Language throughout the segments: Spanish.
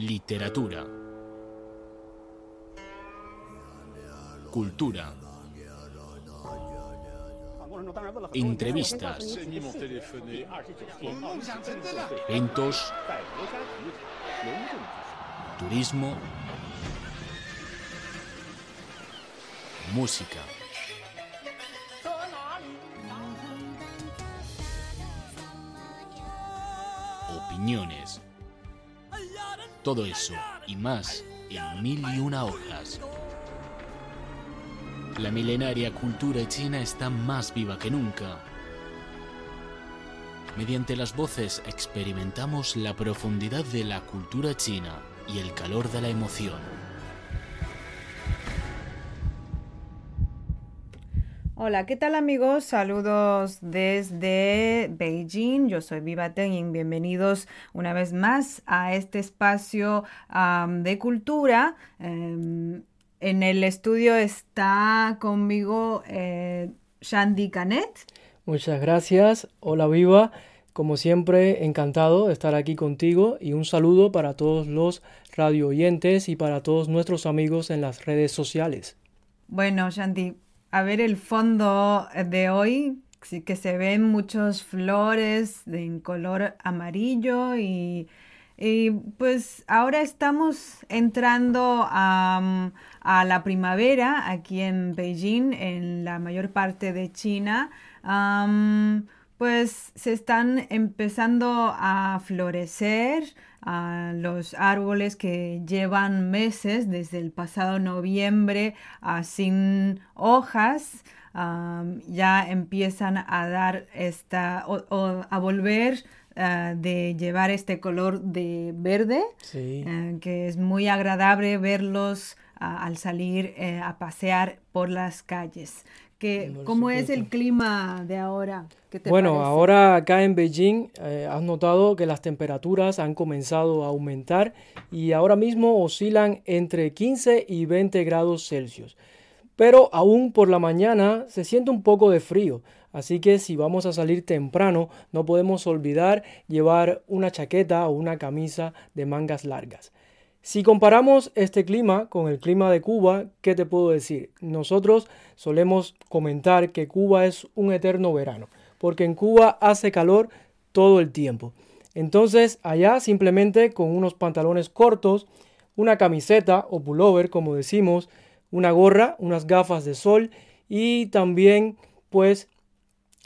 literatura, cultura, entrevistas, eventos, turismo, música. Opiniones. Todo eso y más en mil y una hojas. La milenaria cultura china está más viva que nunca. Mediante las voces experimentamos la profundidad de la cultura china y el calor de la emoción. Hola, ¿qué tal amigos? Saludos desde Beijing. Yo soy Viva Teng y bienvenidos una vez más a este espacio de cultura. Em, en el estudio está conmigo eh, Shandy Canet. Muchas gracias. Hola Viva. Como siempre, encantado de estar aquí contigo y un saludo para todos los radio oyentes y para todos nuestros amigos en las redes sociales. Bueno, Shandy, a ver el fondo de hoy, que se ven muchas flores de- color amarillo y, pues ahora estamos entrando a, a la primavera aquí en Beijing, en la mayor parte de China. Pues se están empezando a florecer a los árboles que llevan meses desde el pasado noviembre ah, sin hojas am, ya empiezan a dar esta o, o a volver ah, de llevar este color de verde Sí. eh, que es muy agradable verlos ah, al salir eh, a pasear por las calles. Que, ¿Cómo es el clima de ahora? ¿Qué te Bueno, parece? ahora acá en Beijing eh, has notado que las temperaturas han comenzado a aumentar y ahora mismo oscilan entre 15 y 20 grados Celsius. Pero aún por la mañana se siente un poco de frío, así que si vamos a salir temprano no podemos olvidar llevar una chaqueta o una camisa de mangas largas. Si comparamos este clima con el clima de Cuba, ¿qué te puedo decir? Nosotros solemos comentar que Cuba es un eterno verano, porque en Cuba hace calor todo el tiempo. Entonces, allá simplemente con unos pantalones cortos, una camiseta o pullover, como decimos, una gorra, unas gafas de sol y también pues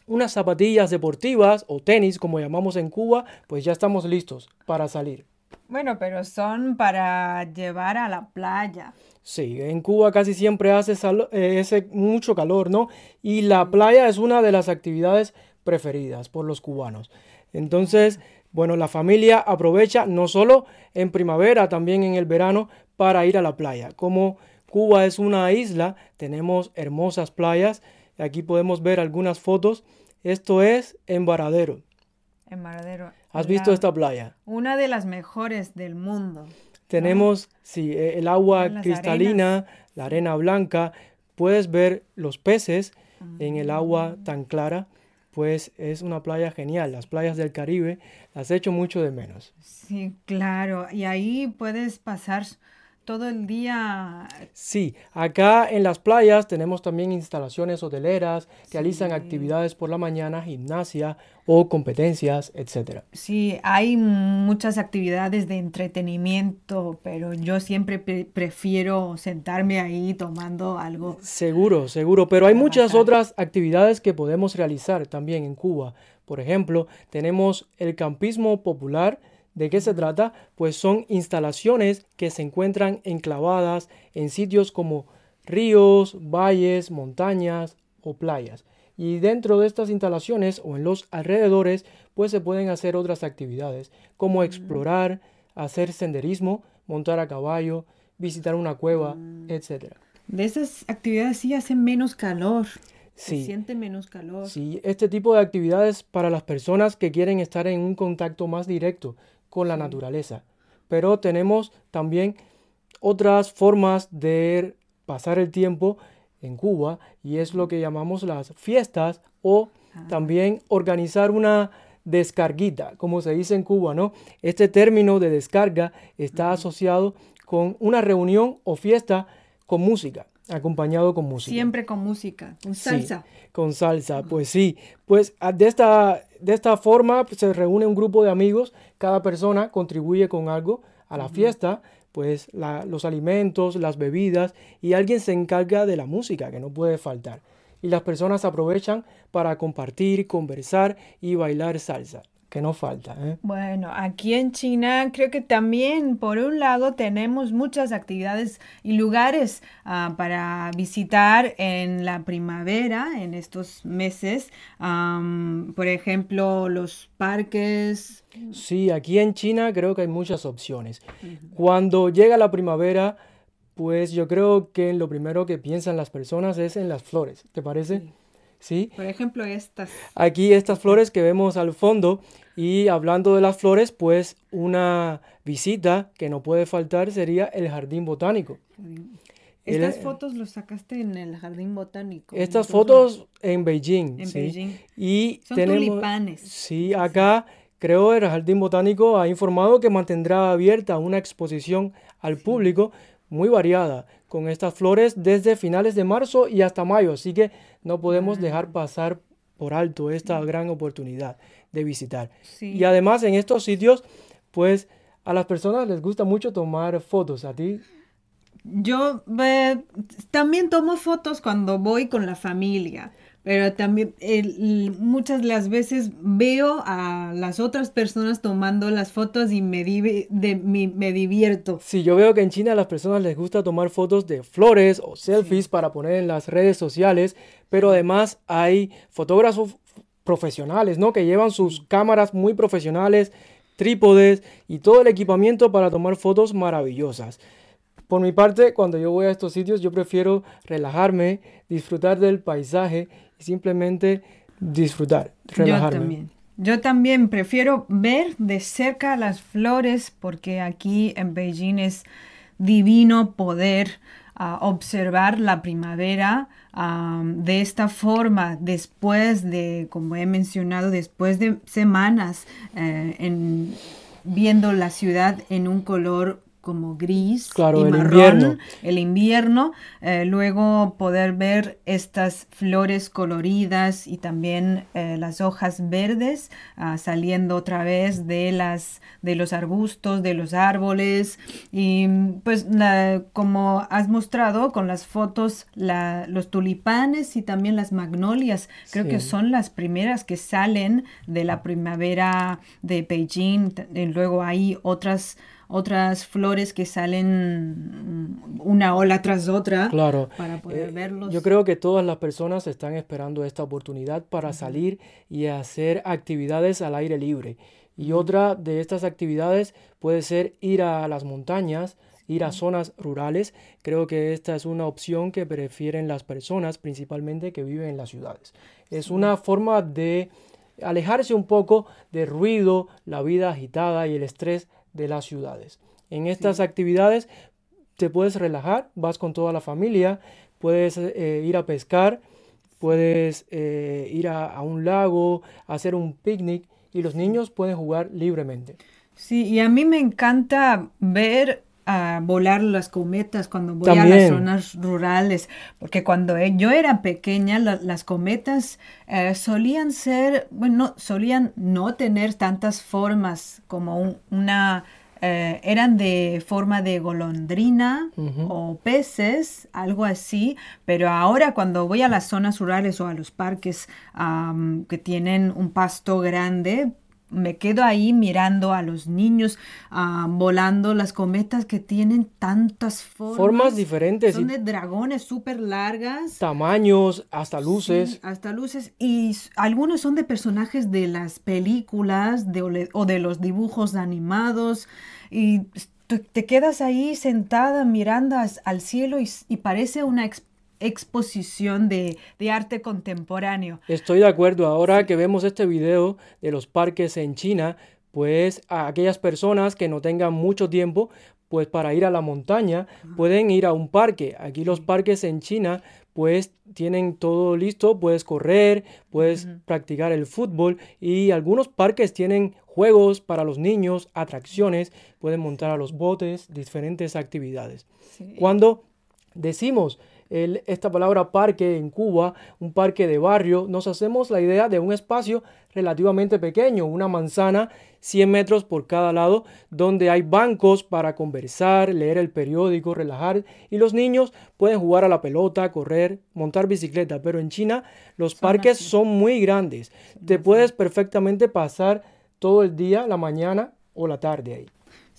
unas zapatillas deportivas o tenis, como llamamos en Cuba, pues ya estamos listos para salir. Bueno, pero son para llevar a la playa. Sí, en Cuba casi siempre hace eh, ese mucho calor, ¿no? Y la playa es una de las actividades preferidas por los cubanos. Entonces, bueno, la familia aprovecha no solo en primavera, también en el verano para ir a la playa. Como Cuba es una isla, tenemos hermosas playas. Aquí podemos ver algunas fotos. Esto es en Varadero. En Varadero. ¿Has La- visto esta playa? Una de las mejores del mundo. Tenemos, sí, eh, el agua Las cristalina, la arena blanca. Puedes ver los peces en el agua Mm. tan clara. Pues es una playa genial. Las playas del Caribe las echo mucho de menos. Sí, claro. Y ahí puedes pasar todo el día. Sí, acá en las playas tenemos también instalaciones hoteleras, realizan actividades por la mañana, gimnasia o competencias, etcétera. Sí, hay muchas actividades de entretenimiento, pero yo siempre pre- prefiero sentarme ahí tomando algo. Seguro, seguro, pero hay muchas otras actividades que podemos realizar también en Cuba. Por ejemplo, tenemos el campismo popular. ¿De qué se trata? Pues son instalaciones que se encuentran enclavadas en sitios como ríos, valles, montañas o playas. Y dentro de estas instalaciones o en los alrededores, pues se pueden hacer otras actividades como explorar, hacer senderismo, montar a caballo, visitar una cueva, etcétera. De esas actividades sí hacen menos calor. Se Sí. siente menos calor. Sí, este tipo de actividades para las personas que quieren estar en un contacto más directo con la naturaleza. Pero tenemos también otras formas de pasar el tiempo en Cuba y es lo que llamamos las fiestas o también organizar una descarguita, como se dice en Cuba, ¿no? Este término de descarga está asociado con una reunión o fiesta con música, acompañado con música. Siempre con música, con salsa. con salsa, pues sí. Pues ah, de esta, de esta forma pues, se reúne un grupo de amigos, cada persona contribuye con algo a la fiesta, pues los alimentos, las bebidas y alguien se encarga de la música, que no puede faltar. Y las personas aprovechan para compartir, conversar y bailar salsa que no falta. ¿eh? Bueno, aquí en China creo que también, por un lado, tenemos muchas actividades y lugares ah, para visitar en la primavera, en estos meses. por ejemplo, los parques. Sí, aquí en China creo que hay muchas opciones. Cuando llega la primavera, pues yo creo que lo primero que piensan las personas es en las flores, ¿te parece? Sí. Por ejemplo, estas. Aquí estas flores que vemos al fondo y hablando de las flores, pues una visita que no puede faltar sería el jardín botánico. Estas fotos los sacaste en el jardín botánico. Estas fotos en Beijing. En Beijing. Y Son tulipanes. Sí, acá creo el jardín botánico ha informado que mantendrá abierta una exposición al público muy variada con estas flores desde finales de marzo y hasta mayo. Así que no podemos dejar pasar por alto esta gran oportunidad de visitar. Y además en estos sitios, pues a las personas les gusta mucho tomar fotos. ¿A ti? Yo también tomo fotos cuando voy con la familia, pero también muchas de las veces veo a las otras personas tomando las fotos y me, de, me, divierto. Sí, yo veo que en China a las personas les gusta tomar fotos de flores o selfies para poner en las redes sociales, pero además hay fotógrafos profesionales, ¿no? Que llevan sus cámaras muy profesionales, trípodes y todo el equipamiento para tomar fotos maravillosas. Por mi parte, cuando yo voy a estos sitios, yo prefiero relajarme, disfrutar del paisaje y simplemente disfrutar, relajarme. Yo también. Yo también prefiero ver de cerca las flores porque aquí en Beijing es divino poder ah, observar la primavera, de esta forma, después de, como he mencionado, después de semanas eh, en, viendo la ciudad en un color como gris claro, y el marrón, invierno. el invierno, eh, luego poder ver estas flores coloridas y también eh, las hojas verdes ah, saliendo otra vez de las de los arbustos, de los árboles. Y pues como has mostrado con las fotos los tulipanes y también las magnolias, creo que son las primeras que salen de la primavera de Beijing, y luego hay otras otras flores que salen una ola tras otra claro. para poder eh, verlos. Yo creo que todas las personas están esperando esta oportunidad para salir y hacer actividades al aire libre. Y otra de estas actividades puede ser ir a las montañas, ir a zonas rurales. Creo que esta es una opción que prefieren las personas, principalmente que viven en las ciudades. Es una forma de alejarse un poco del ruido, la vida agitada y el estrés de las ciudades. En estas actividades te puedes relajar, vas con toda la familia, puedes eh, ir a pescar, puedes eh, ir a, un lago, hacer un picnic y los niños pueden jugar libremente. Sí, y a mí me encanta ver a volar las cometas cuando voy a las zonas rurales, porque cuando e, yo era pequeña las cometas eh, solían ser, bueno, solían no tener tantas formas como una, eh, eran de forma de golondrina o peces, algo así, pero ahora cuando voy a las zonas rurales o a los parques que tienen un pasto grande, me quedo ahí mirando a los niños ah, volando las cometas que tienen tantas formas. Formas diferentes. Son de dragones súper largas. Tamaños, hasta luces. hasta luces. Y algunos son de personajes de las películas de, o de los dibujos animados. Y te quedas ahí sentada mirando al cielo y, y parece una experiencia exposición de, arte contemporáneo. Estoy de acuerdo. Ahora que vemos este video de los parques en China, pues a aquellas personas que no tengan mucho tiempo, pues para ir a la montaña pueden ir a un parque. Aquí los parques en China pues tienen todo listo, puedes correr, puedes practicar el fútbol y algunos parques tienen juegos para los niños, atracciones, pueden montar a los botes, diferentes actividades. Cuando decimos esta palabra parque en Cuba, un parque de barrio, nos hacemos la idea de un espacio relativamente pequeño, una manzana 100 metros por cada lado, donde hay bancos para conversar, leer el periódico, relajar y los niños pueden jugar a la pelota, correr, montar bicicleta, pero en China los parques son muy grandes. Te puedes perfectamente pasar todo el día, la mañana o la tarde ahí.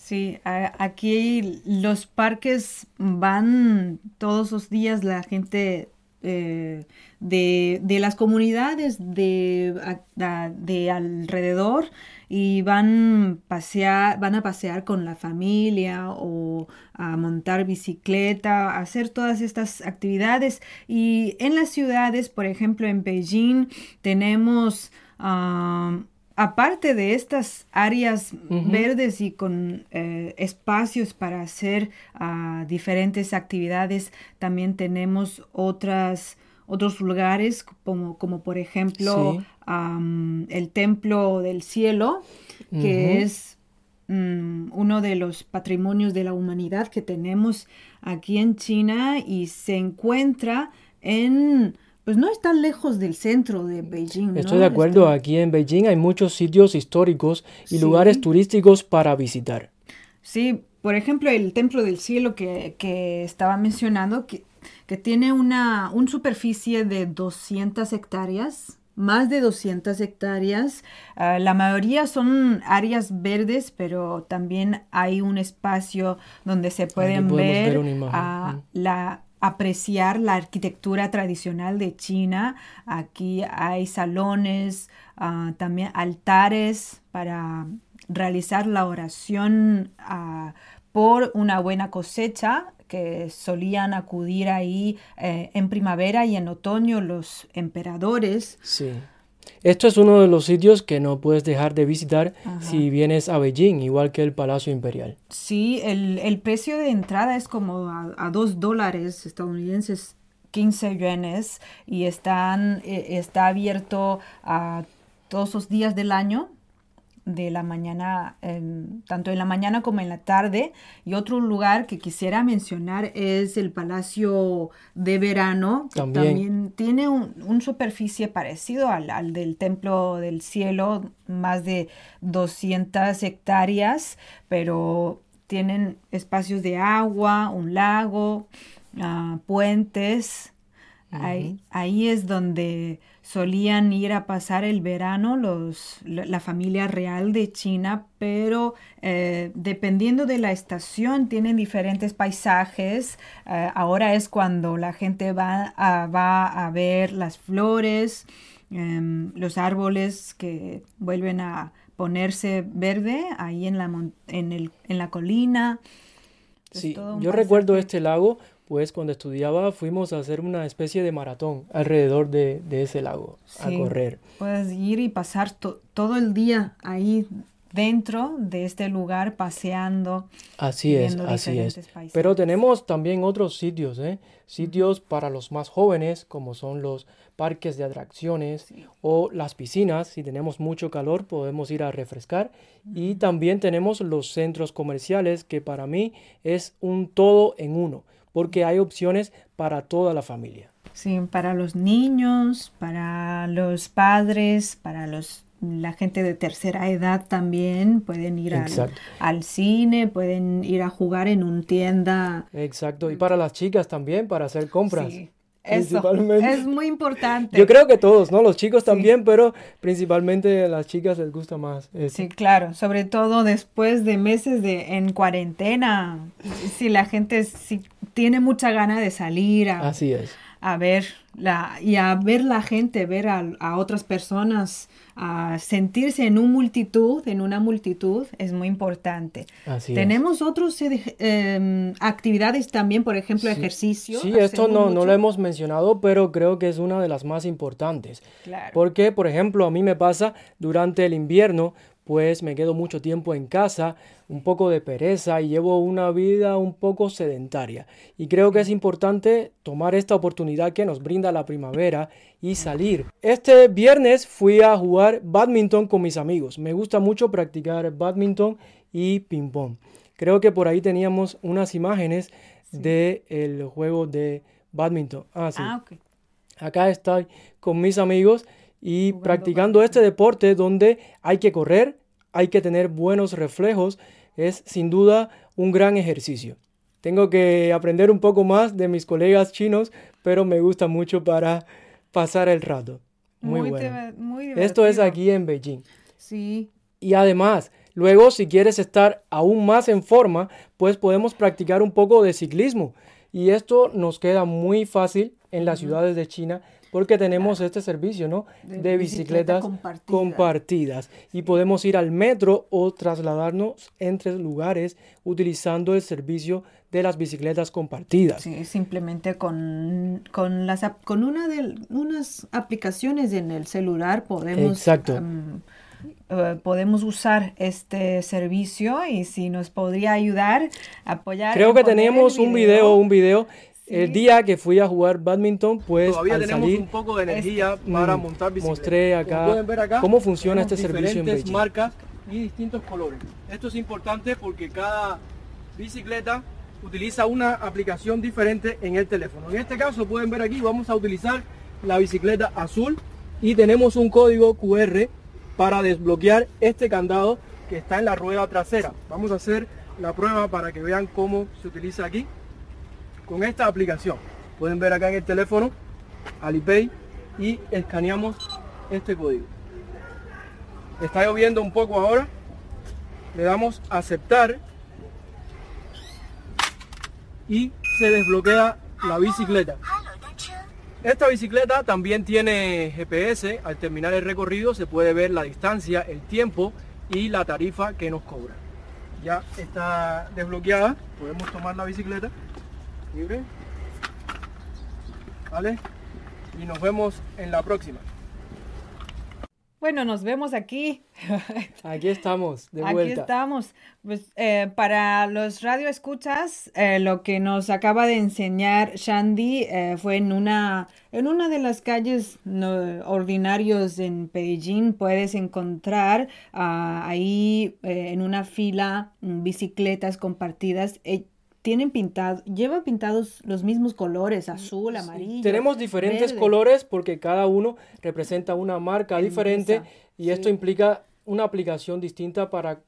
Sí, aquí los parques van todos los días la gente eh, de, las comunidades de, de, alrededor y van, pasear, van a pasear con la familia o a montar bicicleta, a hacer todas estas actividades. Y en las ciudades, por ejemplo, en Beijing tenemos... Ah, aparte de estas áreas verdes y con eh, espacios para hacer ah, diferentes actividades, también tenemos otras, otros lugares como, como por ejemplo el Templo del Cielo, que es mm, uno de los patrimonios de la humanidad que tenemos aquí en China y se encuentra en pues no está lejos del centro de Beijing. Estoy de acuerdo, aquí en Beijing hay muchos sitios históricos y lugares turísticos para visitar. Sí, por ejemplo, el Templo del Cielo que, estaba mencionando, que, que tiene una, superficie de 200 hectáreas, más de 200 hectáreas. Ah, la mayoría son áreas verdes, pero también hay un espacio donde se pueden ver, la apreciar la arquitectura tradicional de China. Aquí hay salones, ah, también altares para realizar la oración ah, por una buena cosecha que solían acudir ahí eh, en primavera y en otoño los emperadores. Sí. Esto es uno de los sitios que no puedes dejar de visitar si vienes a Beijing, igual que el Palacio Imperial. Sí, el, precio de entrada es como a, dos dólares estadounidenses, 15 yuanes, y están, eh, está abierto a todos los días del año de la mañana, tanto en la mañana como en la tarde. Y otro lugar que quisiera mencionar es el Palacio de Verano, que también, tiene un, superficie parecido al, del Templo del Cielo, más de 200 hectáreas, pero tienen espacios de agua, un lago, ah, puentes. ahí, ahí es donde solían ir a pasar el verano los, la, familia real de China, pero eh, dependiendo de la estación tienen diferentes paisajes. Eh, ahora es cuando la gente va a, va a ver las flores, em, los árboles que vuelven a ponerse verde ahí en la, en el, en la colina. sí, yo recuerdo este lago pues cuando estudiaba fuimos a hacer una especie de maratón alrededor de, ese lago, a correr. Puedes ir y pasar todo el día ahí dentro de este lugar paseando. Así es, así es. Pero tenemos también otros sitios, ¿eh? sitios para los más jóvenes, como son los parques de atracciones o las piscinas. Si tenemos mucho calor, podemos ir a refrescar. Y también tenemos los centros comerciales, que para mí es un todo en uno porque hay opciones para toda la familia. Sí, para los niños, para los padres, para los la gente de tercera edad también pueden ir al, cine, pueden ir a jugar en una tienda. Exacto, y para las chicas también, para hacer compras. Sí. Eso es muy importante. Yo creo que todos, ¿no? Los chicos también, pero principalmente a las chicas les gusta más. Sí, claro, sobre todo después de meses de en cuarentena, si la gente si tiene mucha gana de salir a, Así es. a ver la y a ver la gente, ver a otras personas a sentirse en una multitud, en una multitud, es muy importante. Tenemos otras em, actividades también, por ejemplo, ejercicios. Sí, esto no, no, lo hemos mencionado, pero creo que es una de las más importantes. Porque, por ejemplo, a mí me pasa durante el invierno, pues me quedo mucho tiempo en casa, un poco de pereza y llevo una vida un poco sedentaria. Y creo que es importante tomar esta oportunidad que nos brinda la primavera y salir. Este viernes fui a jugar badminton con mis amigos. Me gusta mucho practicar badminton y ping pong. Creo que por ahí teníamos unas imágenes del juego de badminton. Ah, sí. Ah, Acá estoy con mis amigos y practicando este deporte donde hay que correr, hay que tener buenos reflejos, es sin duda un gran ejercicio. Tengo que aprender un poco más de mis colegas chinos, pero me gusta mucho para pasar el rato. Muy, bueno. Esto es aquí en Beijing. Sí. Y además, luego si quieres estar aún más en forma, pues podemos practicar un poco de ciclismo. Y esto nos queda muy fácil en las ciudades de China porque tenemos este servicio, ¿no? De, bicicletas compartidas. Y podemos ir al metro o trasladarnos entre lugares utilizando el servicio de las bicicletas compartidas. Sí, simplemente con, con, las, con una de unas aplicaciones en el celular podemos... Em, eh, podemos usar este servicio y si nos podría ayudar a apoyar. Creo que tenemos un video, un video el día que fui a jugar badminton, pues Todavía tenemos un poco de energía para montar bicicleta. Mostré acá, cómo funciona este servicio en Beijing. marcas y distintos colores. Esto es importante porque cada bicicleta utiliza una aplicación diferente en el teléfono. En este caso pueden ver aquí, vamos a utilizar la bicicleta azul y tenemos un código QR para desbloquear este candado que está en la rueda trasera. Vamos a hacer la prueba para que vean cómo se utiliza aquí con esta aplicación. Pueden ver acá en el teléfono Alipay y escaneamos este código. Está lloviendo un poco ahora. Le damos aceptar y se desbloquea la bicicleta. Esta bicicleta también tiene GPS. Al terminar el recorrido se puede ver la distancia, el tiempo y la tarifa que nos cobra. Ya está desbloqueada. Podemos tomar la bicicleta libre. ¿Vale? Y nos vemos en la próxima. Bueno, nos vemos aquí. Aquí estamos, de vuelta. Aquí estamos. Pues, eh, para los radioescuchas, eh, lo que nos acaba de enseñar Shandy eh, fue en una, en una de las calles ordinarios en Beijing. Puedes encontrar ah, ahí en una fila mm, bicicletas compartidas tienen pintado, lleva pintados los mismos colores, azul, amarillo. Tenemos diferentes colores porque cada uno representa una marca diferente y esto implica una aplicación distinta para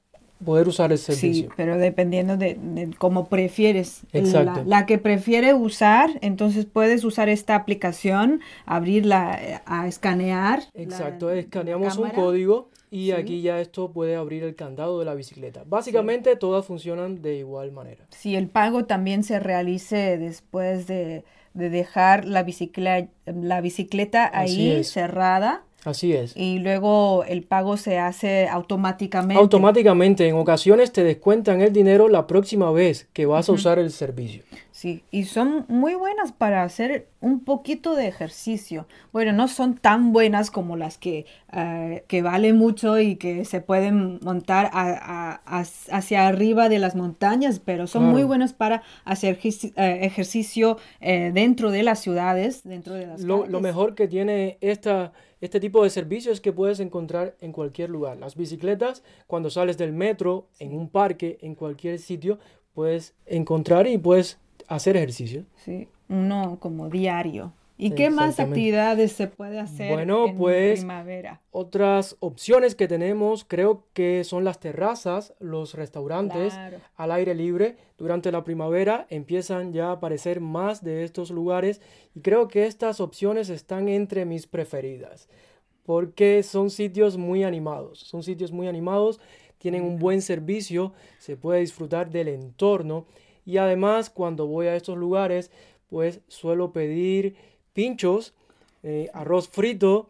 poder usar el servicio. Sí, pero dependiendo de, cómo prefieres. Exacto. La, que prefiere usar, entonces puedes usar esta aplicación, abrirla, eh, a escanear. Exacto, escaneamos un código y aquí ya esto puede abrir el candado de la bicicleta. Básicamente todas funcionan de igual manera. Si el pago también se realice después de, dejar la bicicleta, la bicicleta ahí cerrada. Así es. Y luego el pago se hace automáticamente. Automáticamente. En ocasiones te descuentan el dinero la próxima vez que vas a usar el servicio. Sí, y son muy buenas para hacer un poquito de ejercicio. Bueno, no son tan buenas como las que, eh, que valen mucho y que se pueden montar hacia arriba de las montañas, pero son muy buenas para hacer eh, ejercicio eh, dentro de las ciudades, dentro de las lo, lo mejor que tiene esta este tipo de servicios que puedes encontrar en cualquier lugar. Las bicicletas, cuando sales del metro, en un parque, en cualquier sitio, puedes encontrar y puedes hacer ejercicio. Sí, uno como diario. ¿Y qué más actividades se puede hacer bueno, en pues, primavera? Otras opciones que tenemos creo que son las terrazas, los restaurantes al aire libre. Durante la primavera empiezan ya a aparecer más de estos lugares y creo que estas opciones están entre mis preferidas porque son sitios muy animados, son sitios muy animados, tienen un buen servicio, se puede disfrutar del entorno y además cuando voy a estos lugares pues suelo pedir pinchos, eh, arroz frito,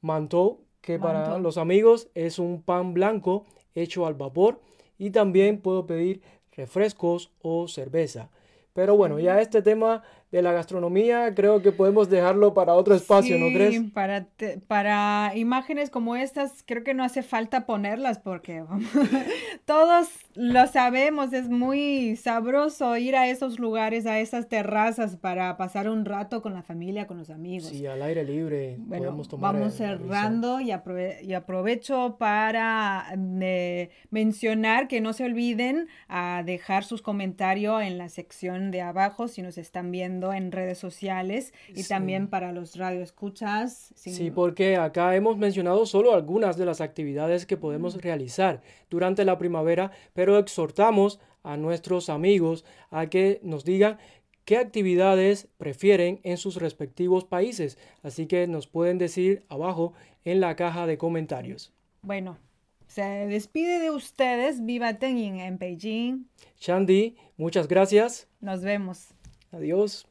mantou, que para los amigos es un pan blanco hecho al vapor. Y también puedo pedir refrescos o cerveza. Pero bueno, ya este tema de la gastronomía creo que podemos dejarlo para otro espacio, ¿no crees? Para, para imágenes como estas creo que no hace falta ponerlas porque todos lo sabemos, es muy sabroso ir a esos lugares, a esas terrazas para pasar un rato con la familia, con los amigos. Sí, al aire libre. Bueno, vamos cerrando y, y, aprovecho para eh, mencionar que no se olviden a dejar sus comentarios en la sección de abajo si nos están viendo en redes sociales y también para los radioescuchas. Sí, porque acá hemos mencionado solo algunas de las actividades que podemos realizar durante la primavera, pero exhortamos a nuestros amigos a que nos digan qué actividades prefieren en sus respectivos países. Así que nos pueden decir abajo en la caja de comentarios. Bueno, se despide de ustedes. Viva Tengin en Beijing. Shandy, muchas gracias. Nos vemos. Adiós.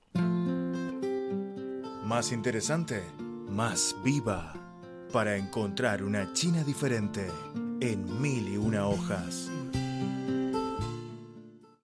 Más interesante, más viva, para encontrar una China diferente en mil y una hojas.